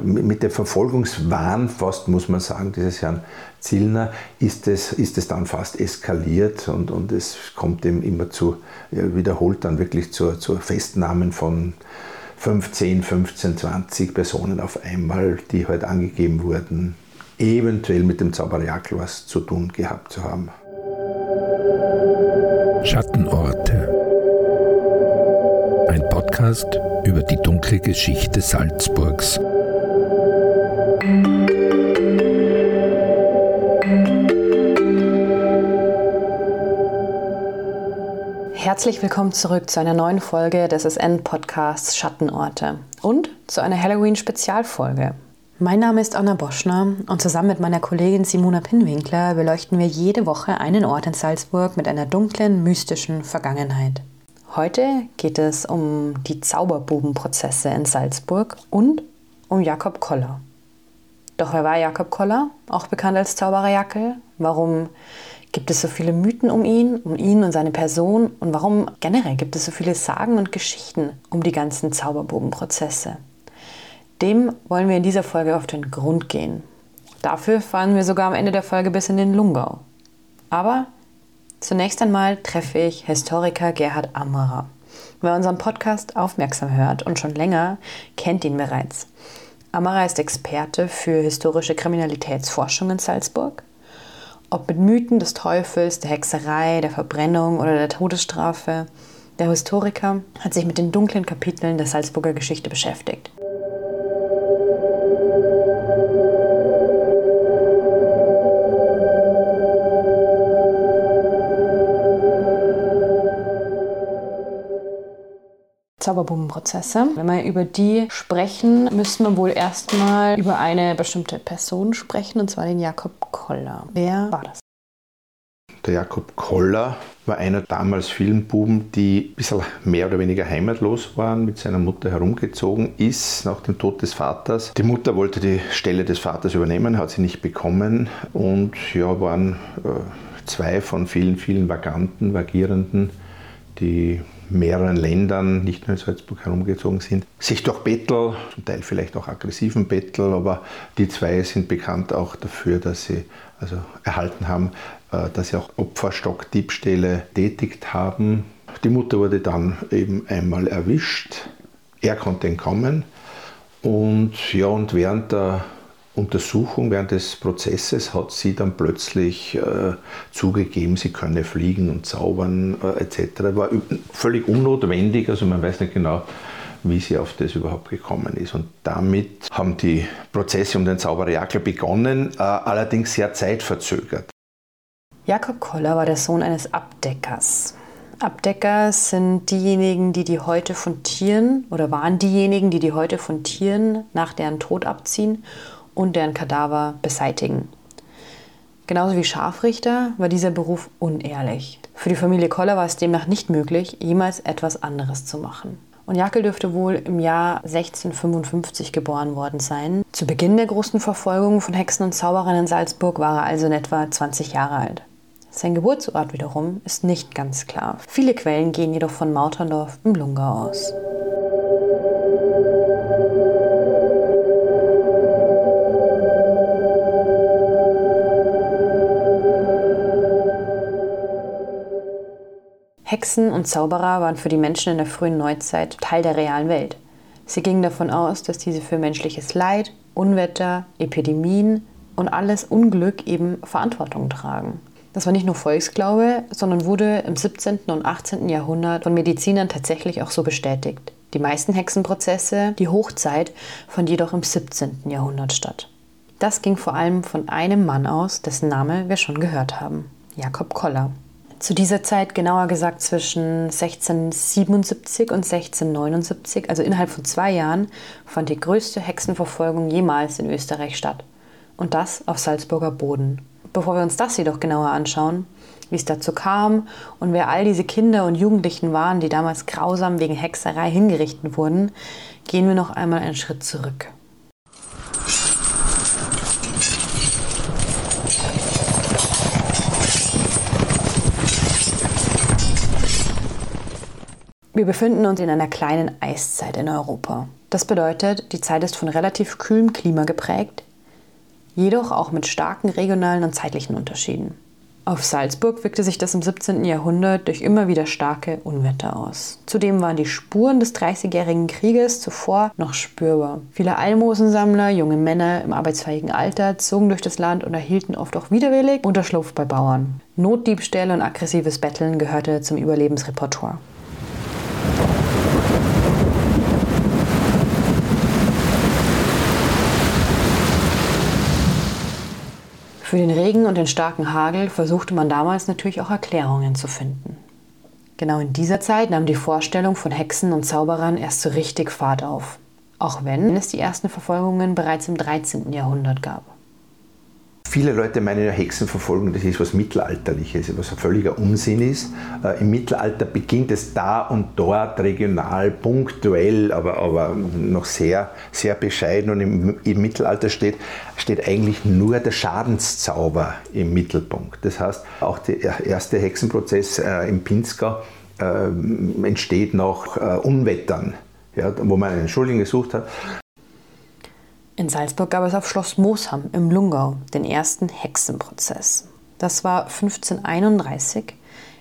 Mit dem Verfolgungswahn, fast muss man sagen, dieses Herrn Zillner, ist es, ist es dann fast eskaliert und, und es kommt eben immer zu, wiederholt dann wirklich zu, zu Festnahmen von 15, 15, 20 Personen auf einmal, die halt angegeben wurden, eventuell mit dem Zauberjakel was zu tun gehabt zu haben. Schattenorte. Ein Podcast über die dunkle Geschichte Salzburgs. Herzlich willkommen zurück zu einer neuen Folge des SN-Podcasts Schattenorte und zu einer Halloween-Spezialfolge. Mein Name ist Anna Boschner und zusammen mit meiner Kollegin Simona Pinwinkler beleuchten wir jede Woche einen Ort in Salzburg mit einer dunklen, mystischen Vergangenheit. Heute geht es um die Zauberbubenprozesse in Salzburg und um Jakob Koller. Doch wer war Jakob Koller, auch bekannt als Zauberer Jackel? Warum gibt es so viele Mythen um ihn, um ihn und seine Person? Und warum generell gibt es so viele Sagen und Geschichten um die ganzen Zauberbubenprozesse? Dem wollen wir in dieser Folge auf den Grund gehen. Dafür fahren wir sogar am Ende der Folge bis in den Lungau. Aber zunächst einmal treffe ich Historiker Gerhard Ammerer. Wer unseren Podcast aufmerksam hört und schon länger, kennt ihn bereits. Amara ist Experte für historische Kriminalitätsforschung in Salzburg. Ob mit Mythen des Teufels, der Hexerei, der Verbrennung oder der Todesstrafe, der Historiker hat sich mit den dunklen Kapiteln der Salzburger Geschichte beschäftigt. Zauberbombenprozesse. Wenn wir über die sprechen, müssen wir wohl erstmal über eine bestimmte Person sprechen, und zwar den Jakob Koller. Wer war das? Der Jakob Koller war einer damals vielen Buben, die ein bisschen mehr oder weniger heimatlos waren, mit seiner Mutter herumgezogen ist nach dem Tod des Vaters. Die Mutter wollte die Stelle des Vaters übernehmen, hat sie nicht bekommen und ja, waren äh, zwei von vielen, vielen Vaganten, Vagierenden, die mehreren Ländern, nicht nur in Salzburg herumgezogen sind, sich durch Bettel, zum Teil vielleicht auch aggressiven Bettel, aber die zwei sind bekannt auch dafür, dass sie also erhalten haben, äh, dass sie auch Opferstockdiebstähle tätigt haben. Die Mutter wurde dann eben einmal erwischt. Er konnte entkommen. Und ja, und während der Untersuchung, während des Prozesses hat sie dann plötzlich äh, zugegeben, sie könne fliegen und zaubern äh, etc. War völlig unnotwendig, also man weiß nicht genau, wie sie auf das überhaupt gekommen ist. Und damit haben die Prozesse um den Zauberer Jakel begonnen, äh, allerdings sehr zeitverzögert. Jakob Koller war der Sohn eines Abdeckers. Abdecker sind diejenigen, die die Häute von Tieren oder waren diejenigen, die die Häute von Tieren nach deren Tod abziehen und deren Kadaver beseitigen. Genauso wie Scharfrichter war dieser Beruf unehrlich. Für die Familie Koller war es demnach nicht möglich, jemals etwas anderes zu machen. Und Jackel dürfte wohl im Jahr 1655 geboren worden sein. Zu Beginn der großen Verfolgung von Hexen und Zauberern in Salzburg war er also in etwa 20 Jahre alt. Sein Geburtsort wiederum ist nicht ganz klar. Viele Quellen gehen jedoch von Mauterndorf im Lungau aus. Hexen und Zauberer waren für die Menschen in der frühen Neuzeit Teil der realen Welt. Sie gingen davon aus, dass diese für menschliches Leid, Unwetter, Epidemien und alles Unglück eben Verantwortung tragen. Das war nicht nur Volksglaube, sondern wurde im 17. und 18. Jahrhundert von Medizinern tatsächlich auch so bestätigt. Die meisten Hexenprozesse, die Hochzeit, fand jedoch im 17. Jahrhundert statt. Das ging vor allem von einem Mann aus, dessen Name wir schon gehört haben, Jakob Koller. Zu dieser Zeit, genauer gesagt zwischen 1677 und 1679, also innerhalb von zwei Jahren, fand die größte Hexenverfolgung jemals in Österreich statt. Und das auf Salzburger Boden. Bevor wir uns das jedoch genauer anschauen, wie es dazu kam und wer all diese Kinder und Jugendlichen waren, die damals grausam wegen Hexerei hingerichtet wurden, gehen wir noch einmal einen Schritt zurück. Wir befinden uns in einer kleinen Eiszeit in Europa. Das bedeutet, die Zeit ist von relativ kühlem Klima geprägt, jedoch auch mit starken regionalen und zeitlichen Unterschieden. Auf Salzburg wirkte sich das im 17. Jahrhundert durch immer wieder starke Unwetter aus. Zudem waren die Spuren des Dreißigjährigen Krieges zuvor noch spürbar. Viele Almosensammler, junge Männer im arbeitsfähigen Alter zogen durch das Land und erhielten oft auch widerwillig Unterschlupf bei Bauern. Notdiebstähle und aggressives Betteln gehörte zum Überlebensrepertoire. Für den Regen und den starken Hagel versuchte man damals natürlich auch Erklärungen zu finden. Genau in dieser Zeit nahm die Vorstellung von Hexen und Zauberern erst so richtig Fahrt auf, auch wenn es die ersten Verfolgungen bereits im 13. Jahrhundert gab. Viele Leute meinen ja, Hexenverfolgung, das ist was Mittelalterliches, was ein völliger Unsinn ist. Äh, Im Mittelalter beginnt es da und dort regional, punktuell, aber, aber noch sehr, sehr bescheiden. Und im, im Mittelalter steht, steht eigentlich nur der Schadenszauber im Mittelpunkt. Das heißt, auch der erste Hexenprozess äh, im Pinzgau äh, entsteht nach äh, Unwettern. Ja, wo man einen Schuldigen gesucht hat. In Salzburg gab es auf Schloss Moosham im Lungau den ersten Hexenprozess. Das war 1531.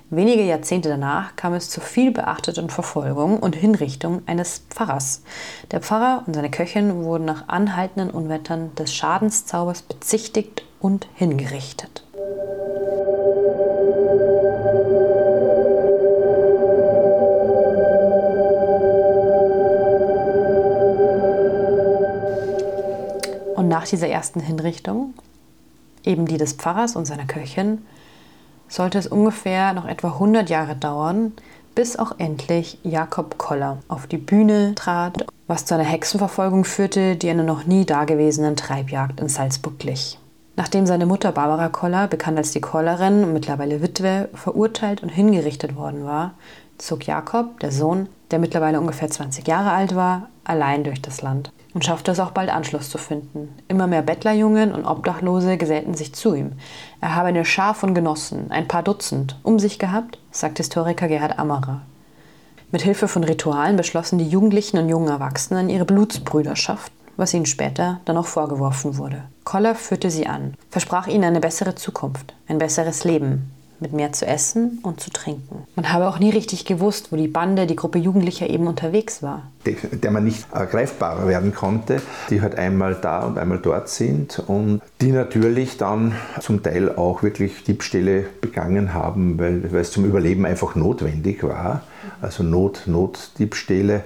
Wenige Jahrzehnte danach kam es zur viel beachteten Verfolgung und Hinrichtung eines Pfarrers. Der Pfarrer und seine Köchin wurden nach anhaltenden Unwettern des Schadenszaubers bezichtigt und hingerichtet. Nach dieser ersten Hinrichtung, eben die des Pfarrers und seiner Köchin, sollte es ungefähr noch etwa 100 Jahre dauern, bis auch endlich Jakob Koller auf die Bühne trat, was zu einer Hexenverfolgung führte, die einer noch nie dagewesenen Treibjagd in Salzburg glich. Nachdem seine Mutter Barbara Koller, bekannt als die Kollerin und mittlerweile Witwe, verurteilt und hingerichtet worden war, zog Jakob, der Sohn, der mittlerweile ungefähr 20 Jahre alt war, allein durch das Land und schaffte es auch bald Anschluss zu finden. Immer mehr Bettlerjungen und Obdachlose gesellten sich zu ihm. Er habe eine Schar von Genossen, ein paar Dutzend, um sich gehabt, sagt Historiker Gerhard Ammerer. Mit Hilfe von Ritualen beschlossen die Jugendlichen und jungen Erwachsenen ihre Blutsbrüderschaft, was ihnen später dann auch vorgeworfen wurde. Koller führte sie an, versprach ihnen eine bessere Zukunft, ein besseres Leben, mit mehr zu essen und zu trinken. Man habe auch nie richtig gewusst, wo die Bande, die Gruppe Jugendlicher eben unterwegs war. Der man nicht greifbarer werden konnte, die halt einmal da und einmal dort sind und die natürlich dann zum Teil auch wirklich Diebstähle begangen haben, weil, weil es zum Überleben einfach notwendig war also Not, Notdiebstähle,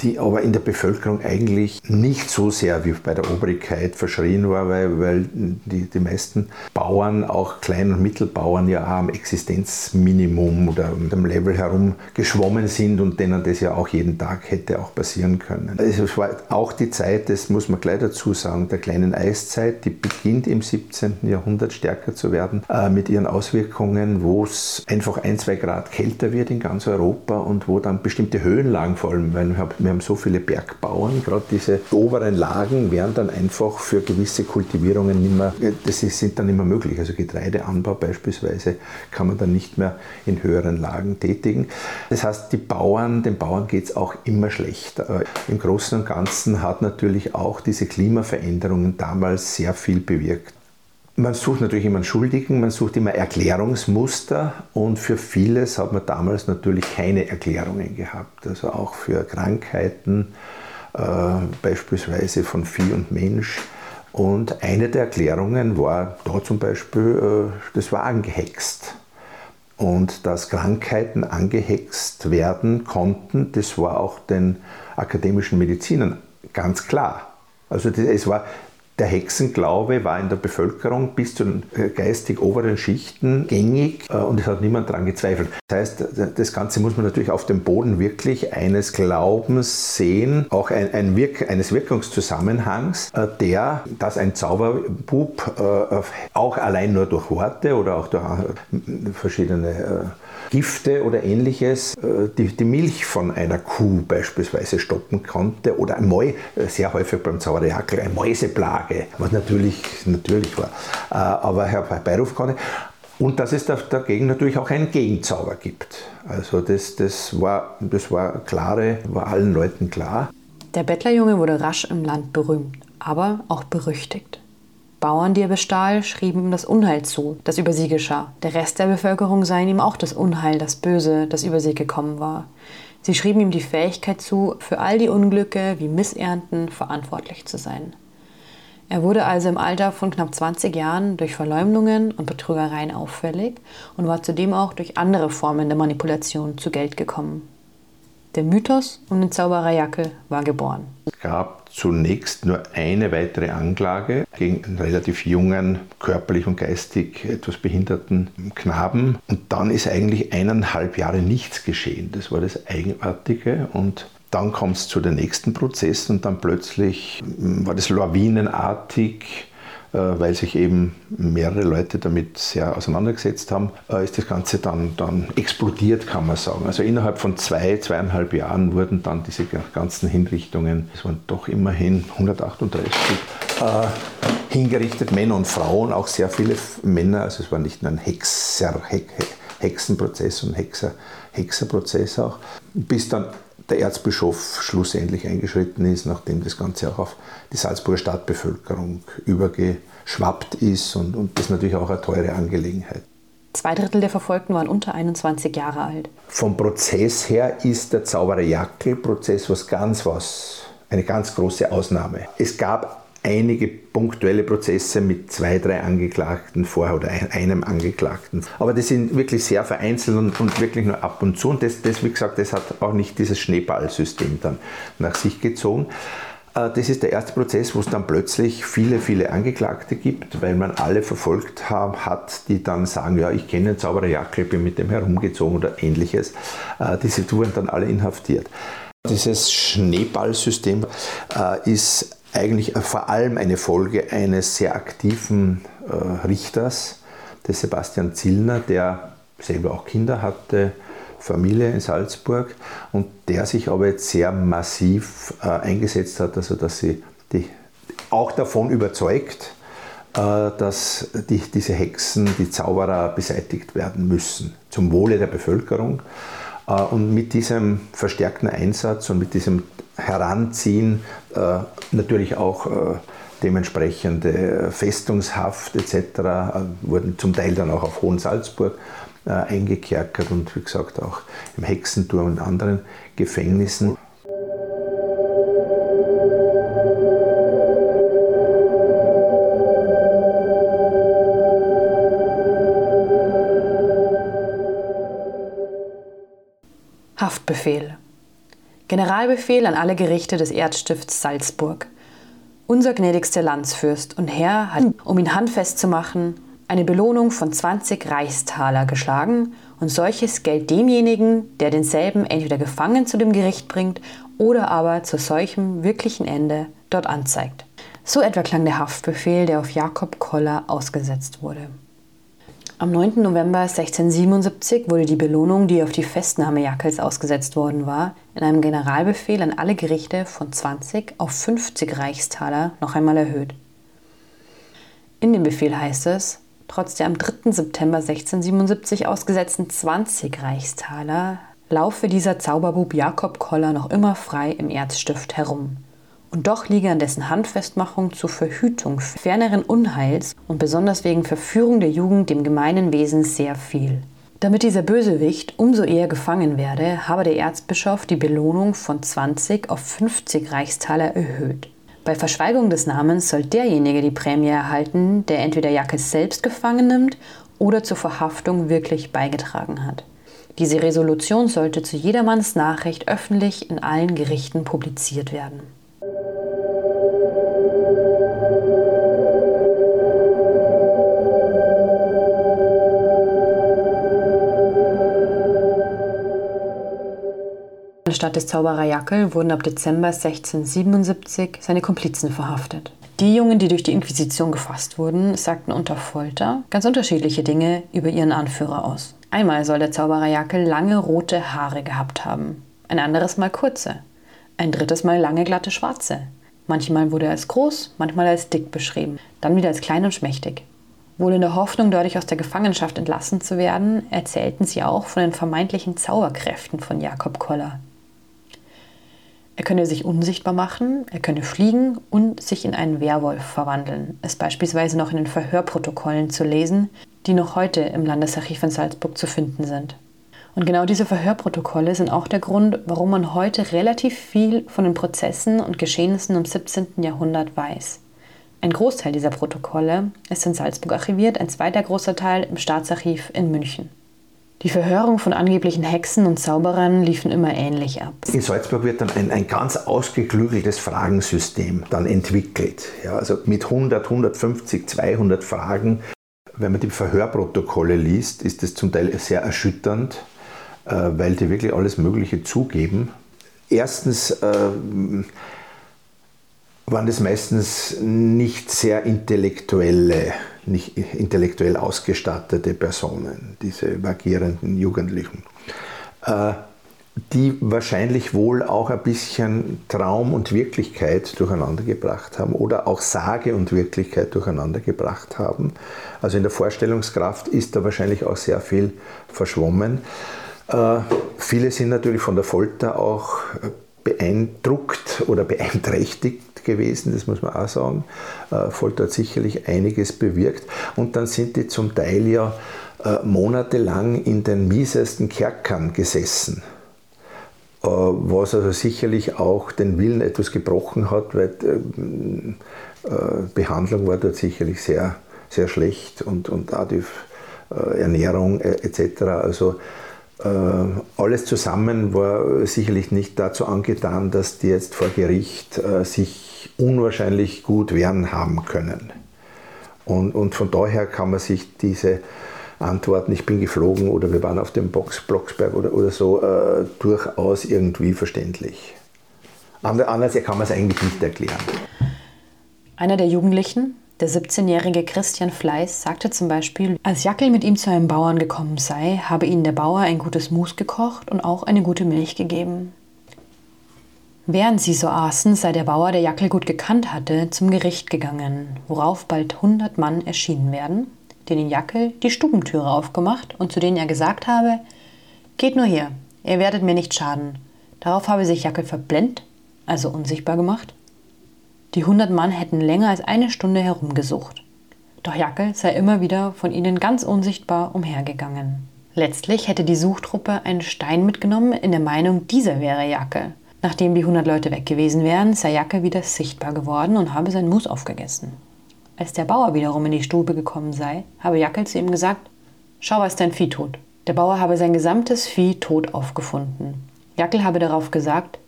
die aber in der Bevölkerung eigentlich nicht so sehr wie bei der Obrigkeit verschrien war, weil, weil die, die meisten Bauern, auch Klein- und Mittelbauern, ja am Existenzminimum oder am Level herumgeschwommen sind und denen das ja auch jeden Tag hätte auch passieren können. Es war auch die Zeit, das muss man gleich dazu sagen, der kleinen Eiszeit, die beginnt im 17. Jahrhundert stärker zu werden, äh, mit ihren Auswirkungen, wo es einfach ein, zwei Grad kälter wird in ganz Europa Europa und wo dann bestimmte Höhenlagen vor allem, weil wir haben so viele Bergbauern, gerade diese oberen Lagen wären dann einfach für gewisse Kultivierungen nicht mehr, das sind dann nicht mehr möglich. Also Getreideanbau beispielsweise kann man dann nicht mehr in höheren Lagen tätigen. Das heißt, die Bauern, den Bauern geht es auch immer schlechter. Im Großen und Ganzen hat natürlich auch diese Klimaveränderungen damals sehr viel bewirkt. Man sucht natürlich immer einen Schuldigen, man sucht immer Erklärungsmuster und für vieles hat man damals natürlich keine Erklärungen gehabt. Also auch für Krankheiten, äh, beispielsweise von Vieh und Mensch. Und eine der Erklärungen war da zum Beispiel, äh, das war angehext. Und dass Krankheiten angehext werden konnten, das war auch den akademischen Medizinern ganz klar. Also es war der Hexenglaube war in der Bevölkerung bis zu den äh, geistig oberen Schichten gängig äh, und es hat niemand daran gezweifelt. Das heißt, das Ganze muss man natürlich auf dem Boden wirklich eines Glaubens sehen, auch ein, ein Wirk eines Wirkungszusammenhangs, äh, der, dass ein Zauberbub auch allein nur durch Worte oder auch durch verschiedene Gifte oder ähnliches äh, die, die Milch von einer Kuh beispielsweise stoppen konnte oder ein Mäu, sehr häufig beim Zauberjackel, eine Mäuseplage, was natürlich natürlich war, äh, aber herbeiruf konnte. Und dass es dagegen natürlich auch einen Gegenzauber gibt. Also das, das, war, das war klare, war allen Leuten klar. Der Bettlerjunge wurde rasch im Land berühmt, aber auch berüchtigt. Bauern, die er bestahl, schrieben ihm das Unheil zu, das über sie geschah. Der Rest der Bevölkerung sah ihm auch das Unheil, das Böse, das über sie gekommen war. Sie schrieben ihm die Fähigkeit zu, für all die Unglücke wie Missernten verantwortlich zu sein. Er wurde also im Alter von knapp 20 Jahren durch Verleumdungen und Betrügereien auffällig und war zudem auch durch andere Formen der Manipulation zu Geld gekommen. Der Mythos um den Zauberer Jackel war geboren. Es gab zunächst nur eine weitere Anklage gegen einen relativ jungen, körperlich und geistig etwas behinderten Knaben. Und dann ist eigentlich eineinhalb Jahre nichts geschehen. Das war das Eigenartige. Und dann kommt es zu den nächsten Prozessen und dann plötzlich war das lawinenartig äh, weil sich eben mehrere Leute damit sehr auseinandergesetzt haben, äh, ist das Ganze dann, dann explodiert, kann man sagen. Also innerhalb von zwei, zweieinhalb Jahren wurden dann diese ganzen Hinrichtungen, es waren doch immerhin 138 äh, hingerichtet, Männer und Frauen, auch sehr viele Männer, also es war nicht nur ein Hexer, Hexenprozess und Hexer, Hexerprozess auch, bis dann der Erzbischof schlussendlich eingeschritten ist, nachdem das Ganze auch auf die Salzburger Stadtbevölkerung übergeschwappt ist und, und das ist natürlich auch eine teure Angelegenheit. Zwei Drittel der Verfolgten waren unter 21 Jahre alt. Vom Prozess her ist der Zauberer Jackel-Prozess was ganz was, eine ganz große Ausnahme. Es gab einige punktuelle Prozesse mit zwei, drei Angeklagten vorher oder einem Angeklagten. Aber das sind wirklich sehr vereinzelt und, und wirklich nur ab und zu. Und das, das, wie gesagt, das hat auch nicht dieses Schneeballsystem dann nach sich gezogen. Äh, das ist der erste Prozess, wo es dann plötzlich viele, viele Angeklagte gibt, weil man alle verfolgt hat, die dann sagen, ja, ich kenne den Zauberer Jackel, bin mit dem herumgezogen oder ähnliches. Äh, diese wurden dann alle inhaftiert. Dieses Schneeballsystem äh, ist eigentlich vor allem eine Folge eines sehr aktiven äh, Richters, des Sebastian Zillner, der selber auch Kinder hatte, Familie in Salzburg und der sich aber jetzt sehr massiv äh, eingesetzt hat, also dass sie die, auch davon überzeugt, äh, dass die, diese Hexen, die Zauberer beseitigt werden müssen, zum Wohle der Bevölkerung. Äh, und mit diesem verstärkten Einsatz und mit diesem Heranziehen äh, natürlich auch äh, dementsprechende Festungshaft etc. wurden zum Teil dann auch auf Hohensalzburg eingekerkert und wie gesagt auch im Hexenturm und anderen Gefängnissen. Haftbefehl. Generalbefehl an alle Gerichte des Erzstifts Salzburg. Unser gnädigster Landsfürst und Herr hat, um ihn handfest zu machen, eine Belohnung von 20 Reichstaler geschlagen und solches Geld demjenigen, der denselben entweder gefangen zu dem Gericht bringt oder aber zu solchem wirklichen Ende dort anzeigt. So etwa klang der Haftbefehl, der auf Jakob Koller ausgesetzt wurde. Am 9. November 1677 wurde die Belohnung, die auf die Festnahme Jackels ausgesetzt worden war, in einem Generalbefehl an alle Gerichte von 20 auf 50 Reichstaler noch einmal erhöht. In dem Befehl heißt es, trotz der am 3. September 1677 ausgesetzten 20 Reichstaler laufe dieser Zauberbub Jakob Koller noch immer frei im Erzstift herum und doch liege an dessen Handfestmachung zur Verhütung ferneren Unheils und besonders wegen Verführung der Jugend dem gemeinen Wesen sehr viel. Damit dieser Bösewicht umso eher gefangen werde, habe der Erzbischof die Belohnung von 20 auf 50 Reichstaler erhöht. Bei Verschweigung des Namens soll derjenige die Prämie erhalten, der entweder Jackes selbst gefangen nimmt oder zur Verhaftung wirklich beigetragen hat. Diese Resolution sollte zu jedermanns Nachricht öffentlich in allen Gerichten publiziert werden. Anstatt des Zauberer Jackel wurden ab Dezember 1677 seine Komplizen verhaftet. Die Jungen, die durch die Inquisition gefasst wurden, sagten unter Folter ganz unterschiedliche Dinge über ihren Anführer aus. Einmal soll der Zauberer Jackel lange rote Haare gehabt haben, ein anderes Mal kurze, ein drittes Mal lange glatte schwarze. Manchmal wurde er als groß, manchmal als dick beschrieben, dann wieder als klein und schmächtig. Wohl in der Hoffnung, dadurch aus der Gefangenschaft entlassen zu werden, erzählten sie auch von den vermeintlichen Zauberkräften von Jakob Koller. Er könne sich unsichtbar machen, er könne fliegen und sich in einen Werwolf verwandeln, ist beispielsweise noch in den Verhörprotokollen zu lesen, die noch heute im Landesarchiv in Salzburg zu finden sind. Und genau diese Verhörprotokolle sind auch der Grund, warum man heute relativ viel von den Prozessen und Geschehnissen im 17. Jahrhundert weiß. Ein Großteil dieser Protokolle ist in Salzburg archiviert, ein zweiter großer Teil im Staatsarchiv in München. Die Verhörung von angeblichen Hexen und Zauberern liefen immer ähnlich ab. In Salzburg wird dann ein, ein ganz ausgeklügeltes Fragensystem dann entwickelt. Ja, also mit 100, 150, 200 Fragen. Wenn man die Verhörprotokolle liest, ist es zum Teil sehr erschütternd, äh, weil die wirklich alles Mögliche zugeben. Erstens äh, waren das meistens nicht sehr intellektuelle nicht intellektuell ausgestattete Personen, diese vagierenden Jugendlichen, äh, die wahrscheinlich wohl auch ein bisschen Traum und Wirklichkeit durcheinander gebracht haben oder auch Sage und Wirklichkeit durcheinander gebracht haben. Also in der Vorstellungskraft ist da wahrscheinlich auch sehr viel verschwommen. Äh, viele sind natürlich von der Folter auch beeindruckt oder beeinträchtigt gewesen, das muss man auch sagen. Äh, Folter hat sicherlich einiges bewirkt. Und dann sind die zum Teil ja äh, monatelang in den miesesten Kerkern gesessen. Äh, was also sicherlich auch den Willen etwas gebrochen hat, weil Behandlung war dort sicherlich sehr, sehr schlecht und, und auch die Ernährung etc. Also alles zusammen war sicherlich nicht dazu angetan, dass die jetzt vor Gericht sich unwahrscheinlich gut wehren haben können. Und, und von daher kann man sich diese Antworten, ich bin geflogen oder wir waren auf dem Box, Blocksberg oder, oder so, äh, durchaus irgendwie verständlich. Anders kann man es eigentlich nicht erklären. Einer der Jugendlichen, der 17-jährige Christian Fleiß, sagte zum Beispiel, als Jackel mit ihm zu einem Bauern gekommen sei, habe ihnen der Bauer ein gutes Mus gekocht und auch eine gute Milch gegeben. Während sie so aßen, sei der Bauer, der Jackel gut gekannt hatte, zum Gericht gegangen, worauf bald hundert Mann erschienen werden, denen Jackel die Stubentüre aufgemacht und zu denen er gesagt habe, Geht nur her, ihr werdet mir nicht schaden. Darauf habe sich Jackel verblendet, also unsichtbar gemacht. Die hundert Mann hätten länger als eine Stunde herumgesucht. Doch Jackel sei immer wieder von ihnen ganz unsichtbar umhergegangen. Letztlich hätte die Suchtruppe einen Stein mitgenommen in der Meinung, dieser wäre Jackel. Nachdem die 100 Leute weg gewesen wären, sei Jacke wieder sichtbar geworden und habe sein Mus aufgegessen. Als der Bauer wiederum in die Stube gekommen sei, habe Jackel zu ihm gesagt, Schau, ist dein Vieh tot. Der Bauer habe sein gesamtes Vieh tot aufgefunden. Jackel habe darauf gesagt,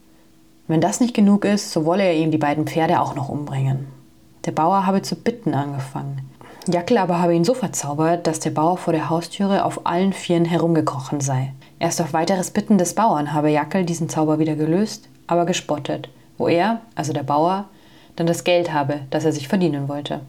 wenn das nicht genug ist, so wolle er ihm die beiden Pferde auch noch umbringen. Der Bauer habe zu bitten angefangen. Jackel aber habe ihn so verzaubert, dass der Bauer vor der Haustüre auf allen Vieren herumgekrochen sei. Erst auf weiteres Bitten des Bauern habe Jackel diesen Zauber wieder gelöst, aber gespottet, wo er, also der Bauer, dann das Geld habe, das er sich verdienen wollte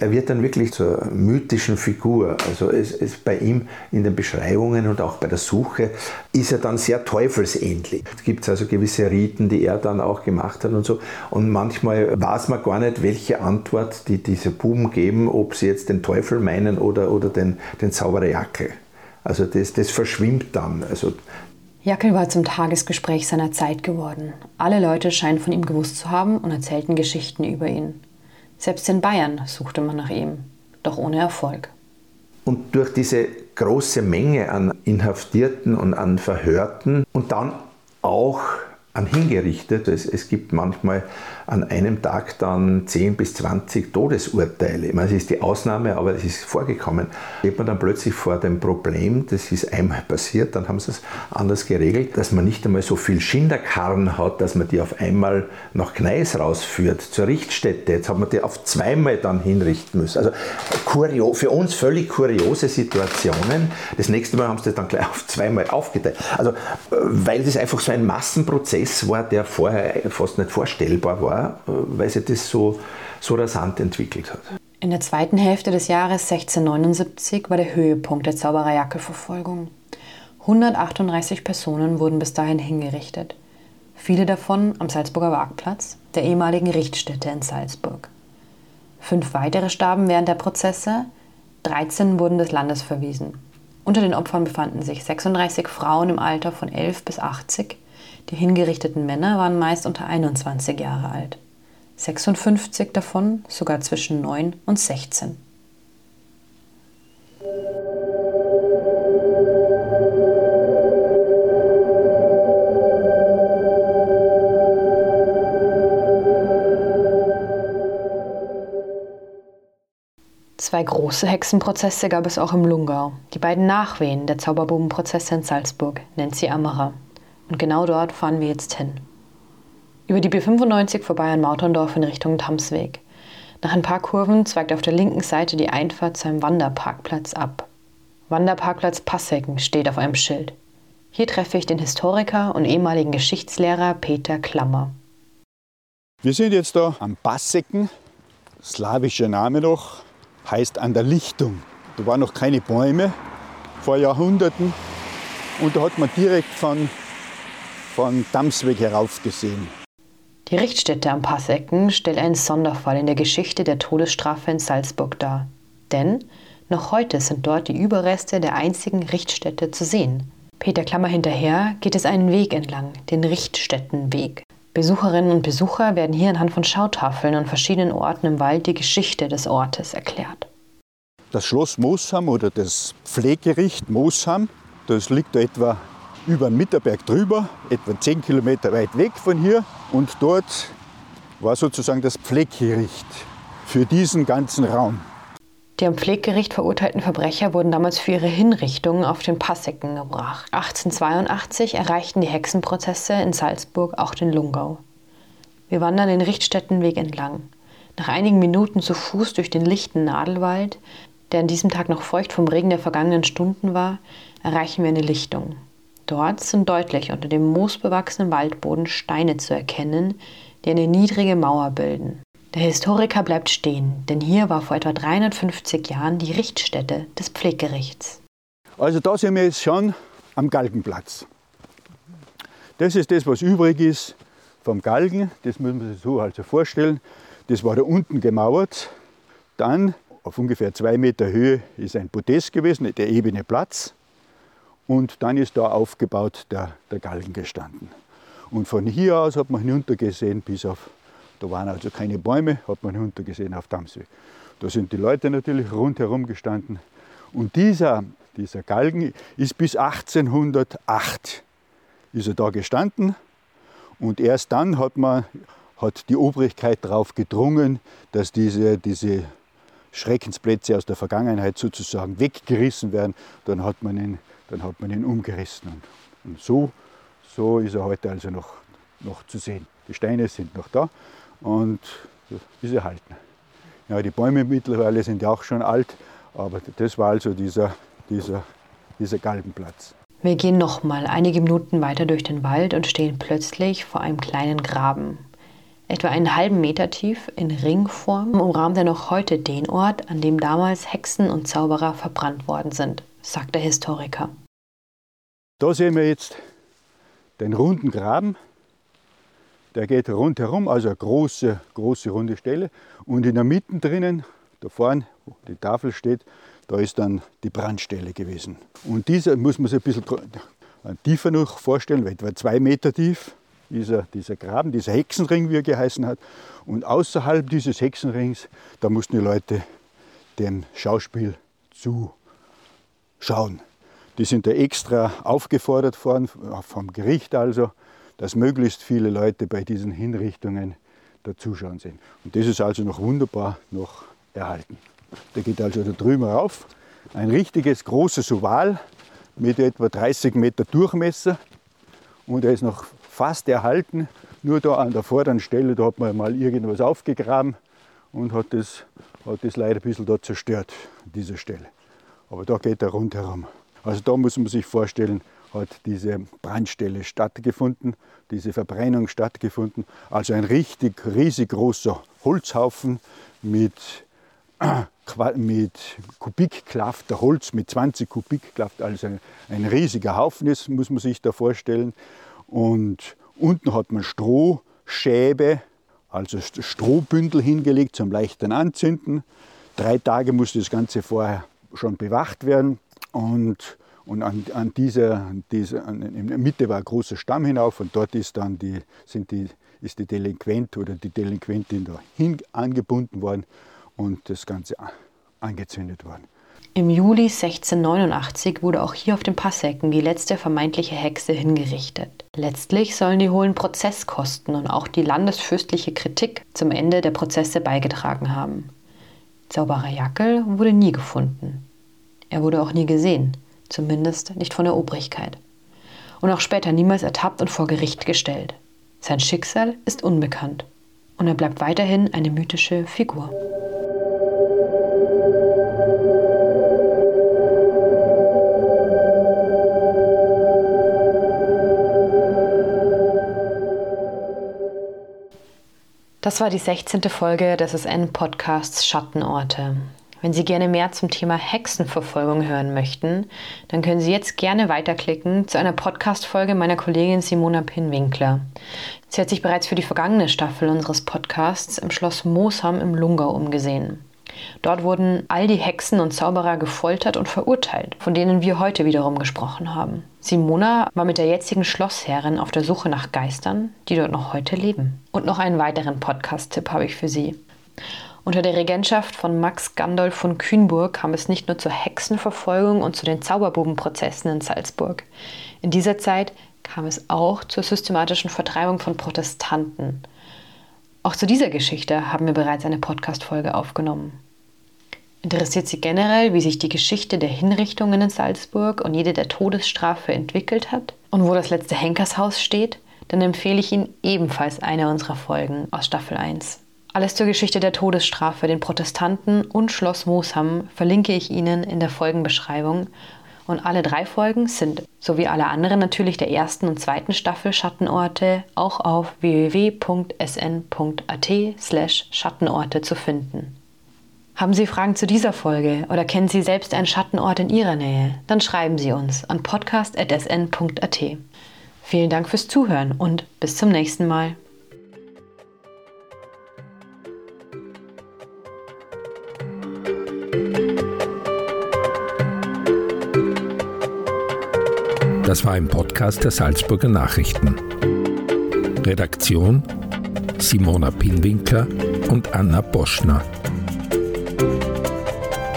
er wird dann wirklich zur mythischen Figur. Also es ist bei ihm in den Beschreibungen und auch bei der Suche ist er dann sehr teufelsähnlich. Es gibt also gewisse Riten, die er dann auch gemacht hat und so. Und manchmal weiß man gar nicht, welche Antwort die diese Buben geben, ob sie jetzt den Teufel meinen oder, oder den, den Zauberer Jackel. Also das, das verschwimmt dann. Also Jackel war zum Tagesgespräch seiner Zeit geworden. Alle Leute scheinen von ihm gewusst zu haben und erzählten Geschichten über ihn. Selbst in Bayern suchte man nach ihm, doch ohne Erfolg. Und durch diese große Menge an Inhaftierten und an Verhörten und dann auch an hingerichtet. Es, es, gibt manchmal an einem Tag dann 10 bis 20 Todesurteile. Ich meine, es ist die Ausnahme, aber es ist vorgekommen. Steht man dann plötzlich vor dem Problem, das ist einmal passiert, dann haben sie es anders geregelt, dass man nicht einmal so viel Schinderkarren hat, dass man die auf einmal nach Gneis rausführt, zur Richtstätte. Jetzt hat man die auf zweimal dann hinrichten müssen. Also für uns völlig kuriose Situationen. Das nächste Mal haben sie das dann gleich auf zweimal aufgeteilt. Also, weil das einfach so ein Massenprozess Prozess war, der vorher fast nicht vorstellbar war, äh, weil sich das so, so rasant entwickelt hat. In der zweiten Hälfte des Jahres 1679 war der Höhepunkt der Zaubererjacke-Verfolgung. 138 Personen wurden bis dahin hingerichtet. Viele davon am Salzburger Marktplatz, der ehemaligen Richtstätte in Salzburg. Fünf weitere starben während der Prozesse, 13 wurden des Landes verwiesen. Unter den Opfern befanden sich 36 Frauen im Alter von 11 bis 80. Die hingerichteten Männer waren meist unter 21 Jahre alt. 56 davon sogar zwischen 9 und 16. Zwei große Hexenprozesse gab es auch im Lungau. Die beiden Nachwehen der Zauberbubenprozesse in Salzburg nennt sie Ammerer. Und genau dort fahren wir jetzt hin. Über die B95 vorbei an Mauterndorf in Richtung Tamsweg. Nach ein paar Kurven zweigt auf der linken Seite die Einfahrt zu einem Wanderparkplatz ab. Wanderparkplatz Passecken steht auf einem Schild. Hier treffe ich den Historiker und ehemaligen Geschichtslehrer Peter Klammer. Wir sind jetzt da am Passecken, slawischer Name noch, heißt an der Lichtung. Da waren noch keine Bäume vor Jahrhunderten und da hat man direkt von, von Damsweg herauf gesehen. Die Richtstätte am Passecken stellt einen Sonderfall in der Geschichte der Todesstrafe in Salzburg dar. Denn noch heute sind dort die Überreste der einzigen Richtstätte zu sehen. Peter Klammer hinterher geht es einen Weg entlang, den Richtstättenweg. Besucherinnen und Besucher werden hier anhand von Schautafeln an verschiedenen Orten im Wald die Geschichte des Ortes erklärt. Das Schloss Moosham oder das Pfleggericht Moosham, das liegt da etwa über den Mitterberg drüber, etwa 10 Kilometer weit weg von hier. Und dort war sozusagen das Pfleggericht für diesen ganzen Raum. Die am Pfleggericht verurteilten Verbrecher wurden damals für ihre Hinrichtungen auf den Passecken gebracht. 1882 erreichten die Hexenprozesse in Salzburg auch den Lungau. Wir wandern den Richtstättenweg entlang. Nach einigen Minuten zu Fuß durch den lichten Nadelwald, der an diesem Tag noch feucht vom Regen der vergangenen Stunden war, erreichen wir eine Lichtung. Dort sind deutlich unter dem moosbewachsenen Waldboden Steine zu erkennen, die eine niedrige Mauer bilden. Der Historiker bleibt stehen, denn hier war vor etwa 350 Jahren die Richtstätte des Pfleggerichts. Also da sind wir jetzt schon am Galgenplatz. Das ist das, was übrig ist vom Galgen. Das muss man sich so also vorstellen. Das war da unten gemauert. Dann auf ungefähr zwei Meter Höhe ist ein Podest gewesen, der ebene Platz. Und dann ist da aufgebaut der, der Galgen gestanden. Und von hier aus hat man hinuntergesehen bis auf da waren also keine Bäume, hat man hinuntergesehen auf Damsweg. Da sind die Leute natürlich rundherum gestanden. Und dieser, dieser Galgen ist bis 1808 ist er da gestanden. Und erst dann hat, man, hat die Obrigkeit darauf gedrungen, dass diese, diese Schreckensplätze aus der Vergangenheit sozusagen weggerissen werden. Dann hat man ihn, dann hat man ihn umgerissen. Und, und so, so ist er heute also noch, noch zu sehen. Die Steine sind noch da und ist erhalten. Ja, die Bäume mittlerweile sind ja auch schon alt, aber das war also dieser, dieser, dieser Galgenplatz. Wir gehen nochmal einige Minuten weiter durch den Wald und stehen plötzlich vor einem kleinen Graben. Etwa einen halben Meter tief, in Ringform, umrahmt er noch heute den Ort, an dem damals Hexen und Zauberer verbrannt worden sind, sagt der Historiker. Da sehen wir jetzt den runden Graben, der geht rundherum, also eine große, große runde Stelle. Und in der Mitte drinnen, da vorne, wo die Tafel steht, da ist dann die Brandstelle gewesen. Und diese muss man sich ein bisschen tiefer noch vorstellen, etwa zwei Meter tief, dieser, dieser Graben, dieser Hexenring, wie er geheißen hat. Und außerhalb dieses Hexenrings, da mussten die Leute dem Schauspiel zuschauen. Die sind da extra aufgefordert worden, vom Gericht also, dass möglichst viele Leute bei diesen Hinrichtungen da zuschauen sind. Und das ist also noch wunderbar noch erhalten. Der geht also da drüben rauf. Ein richtiges großes Oval mit etwa 30 Meter Durchmesser und er ist noch fast erhalten. Nur da an der vorderen Stelle, da hat man mal irgendwas aufgegraben und hat das, hat das leider ein bisschen da zerstört, an dieser Stelle. Aber da geht er rundherum. Also da muss man sich vorstellen, hat diese Brandstelle stattgefunden, diese Verbrennung stattgefunden. Also ein richtig riesig großer Holzhaufen mit, mit Kubikklafter Holz, mit 20 Kubikklaft, also ein, ein riesiger Haufen ist, muss man sich da vorstellen. Und unten hat man Strohschäbe, also Strohbündel hingelegt zum leichten Anzünden. Drei Tage musste das Ganze vorher schon bewacht werden. Und, und an, an dieser, dieser an, in der Mitte war ein großer Stamm hinauf und dort ist dann die, sind die, ist die Delinquent oder die Delinquentin dahin angebunden worden und das Ganze angezündet worden. Im Juli 1689 wurde auch hier auf dem Passecken die letzte vermeintliche Hexe hingerichtet. Letztlich sollen die hohen Prozesskosten und auch die landesfürstliche Kritik zum Ende der Prozesse beigetragen haben. Zauberer Jackel wurde nie gefunden. Er wurde auch nie gesehen, zumindest nicht von der Obrigkeit. Und auch später niemals ertappt und vor Gericht gestellt. Sein Schicksal ist unbekannt und er bleibt weiterhin eine mythische Figur. Das war die 16. Folge des SN-Podcasts Schattenorte. Wenn Sie gerne mehr zum Thema Hexenverfolgung hören möchten, dann können Sie jetzt gerne weiterklicken zu einer Podcast-Folge meiner Kollegin Simona Pinwinkler. Sie hat sich bereits für die vergangene Staffel unseres Podcasts im Schloss Moosham im Lungau umgesehen. Dort wurden all die Hexen und Zauberer gefoltert und verurteilt, von denen wir heute wiederum gesprochen haben. Simona war mit der jetzigen Schlossherrin auf der Suche nach Geistern, die dort noch heute leben. Und noch einen weiteren Podcast-Tipp habe ich für Sie. Unter der Regentschaft von Max Gandolf von Kühnburg kam es nicht nur zur Hexenverfolgung und zu den Zauberbubenprozessen in Salzburg. In dieser Zeit kam es auch zur systematischen Vertreibung von Protestanten. Auch zu dieser Geschichte haben wir bereits eine Podcast-Folge aufgenommen. Interessiert Sie generell, wie sich die Geschichte der Hinrichtungen in Salzburg und jede der Todesstrafe entwickelt hat und wo das letzte Henkershaus steht? Dann empfehle ich Ihnen ebenfalls eine unserer Folgen aus Staffel 1. Alles zur Geschichte der Todesstrafe, den Protestanten und Schloss Moosham verlinke ich Ihnen in der Folgenbeschreibung. Und alle drei Folgen sind, sowie alle anderen natürlich der ersten und zweiten Staffel Schattenorte, auch auf www.sn.at slash Schattenorte zu finden. Haben Sie Fragen zu dieser Folge oder kennen Sie selbst einen Schattenort in Ihrer Nähe? Dann schreiben Sie uns an podcast.sn.at. Vielen Dank fürs Zuhören und bis zum nächsten Mal. Das war ein Podcast der Salzburger Nachrichten. Redaktion Simona Pinwinkler und Anna Boschner.